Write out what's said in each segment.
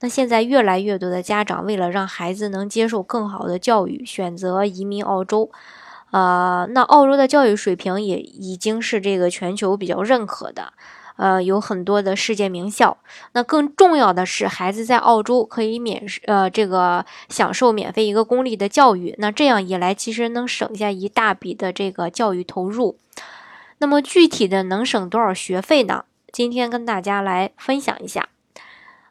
那现在越来越多的家长为了让孩子能接受更好的教育，选择移民澳洲。呃，那澳洲的教育水平也已经是这个全球比较认可的，呃，有很多的世界名校。那更重要的是，孩子在澳洲可以免呃这个享受免费一个公立的教育。那这样一来，其实能省下一大笔的这个教育投入。那么具体的能省多少学费呢？今天跟大家来分享一下。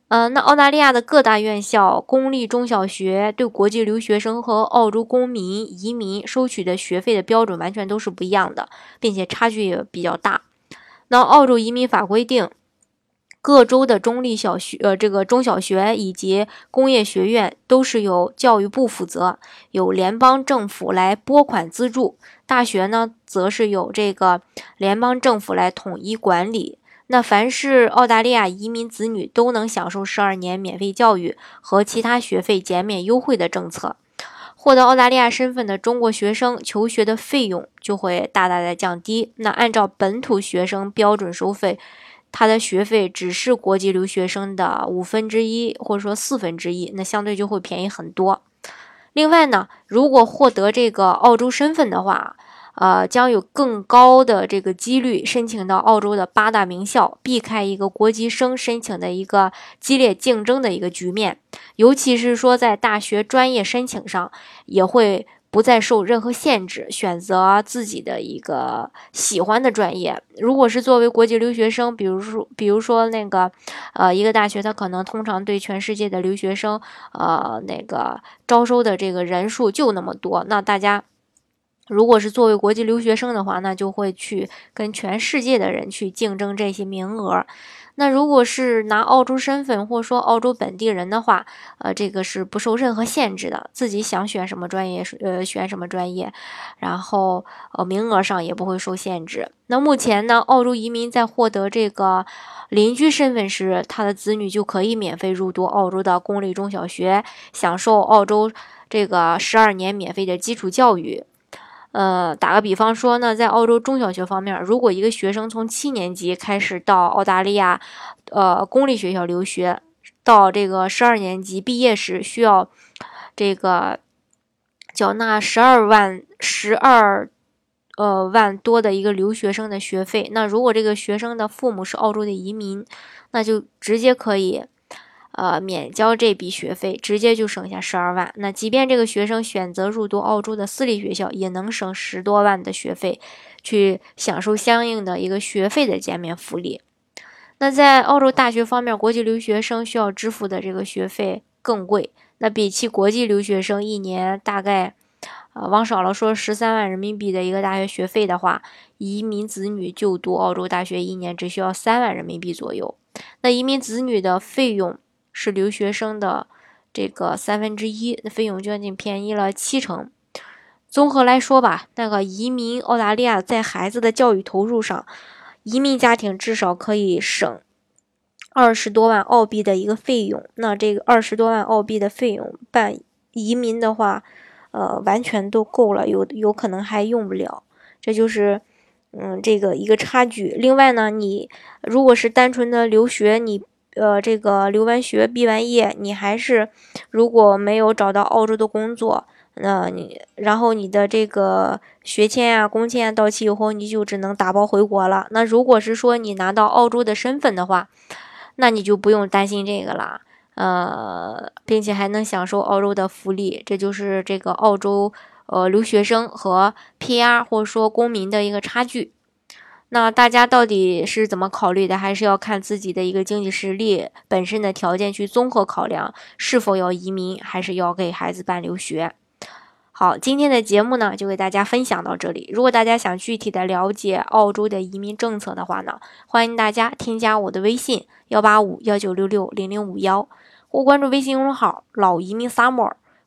呃，那澳大利亚的各大院校、公立中小学对国际留学生和澳洲公民移民收取的学费的标准完全都是不一样的，并且差距也比较大。那澳洲移民法规定，各州的中立小学、呃这个中小学以及工业学院都是由教育部负责，由联邦政府来拨款资助；大学呢，则是由这个联邦政府来统一管理。那凡是澳大利亚移民子女都能享受十二年免费教育和其他学费减免优惠的政策。获得澳大利亚身份的中国学生求学的费用就会大大的降低。那按照本土学生标准收费，他的学费只是国际留学生的五分之一或者说四分之一，那相对就会便宜很多。另外呢，如果获得这个澳洲身份的话，呃，将有更高的这个几率申请到澳洲的八大名校，避开一个国际生申请的一个激烈竞争的一个局面。尤其是说在大学专业申请上，也会不再受任何限制，选择自己的一个喜欢的专业。如果是作为国际留学生，比如说，比如说那个，呃，一个大学它可能通常对全世界的留学生，呃，那个招收的这个人数就那么多，那大家。如果是作为国际留学生的话，那就会去跟全世界的人去竞争这些名额。那如果是拿澳洲身份或说澳洲本地人的话，呃，这个是不受任何限制的，自己想选什么专业，呃，选什么专业，然后呃，名额上也不会受限制。那目前呢，澳洲移民在获得这个邻居身份时，他的子女就可以免费入读澳洲的公立中小学，享受澳洲这个十二年免费的基础教育。呃，打个比方说呢，在澳洲中小学方面，如果一个学生从七年级开始到澳大利亚，呃，公立学校留学，到这个十二年级毕业时，需要这个缴纳十二万十二呃万多的一个留学生的学费。那如果这个学生的父母是澳洲的移民，那就直接可以。呃，免交这笔学费，直接就省下十二万。那即便这个学生选择入读澳洲的私立学校，也能省十多万的学费，去享受相应的一个学费的减免福利。那在澳洲大学方面，国际留学生需要支付的这个学费更贵。那比起国际留学生一年大概，呃，往少了说十三万人民币的一个大学学费的话，移民子女就读澳洲大学一年只需要三万人民币左右。那移民子女的费用。是留学生的这个三分之一，那费用将近便宜了七成。综合来说吧，那个移民澳大利亚在孩子的教育投入上，移民家庭至少可以省二十多万澳币的一个费用。那这个二十多万澳币的费用办移民的话，呃，完全都够了，有有可能还用不了。这就是嗯这个一个差距。另外呢，你如果是单纯的留学，你。呃，这个留完学毕完业，你还是如果没有找到澳洲的工作，那你然后你的这个学签啊、工签到期以后，你就只能打包回国了。那如果是说你拿到澳洲的身份的话，那你就不用担心这个了，呃，并且还能享受澳洲的福利。这就是这个澳洲呃留学生和 PR 或者说公民的一个差距。那大家到底是怎么考虑的？还是要看自己的一个经济实力本身的条件去综合考量，是否要移民，还是要给孩子办留学。好，今天的节目呢，就给大家分享到这里。如果大家想具体的了解澳洲的移民政策的话呢，欢迎大家添加我的微信幺八五幺九六六零零五幺，或关注微信公众号“老移民 summer”，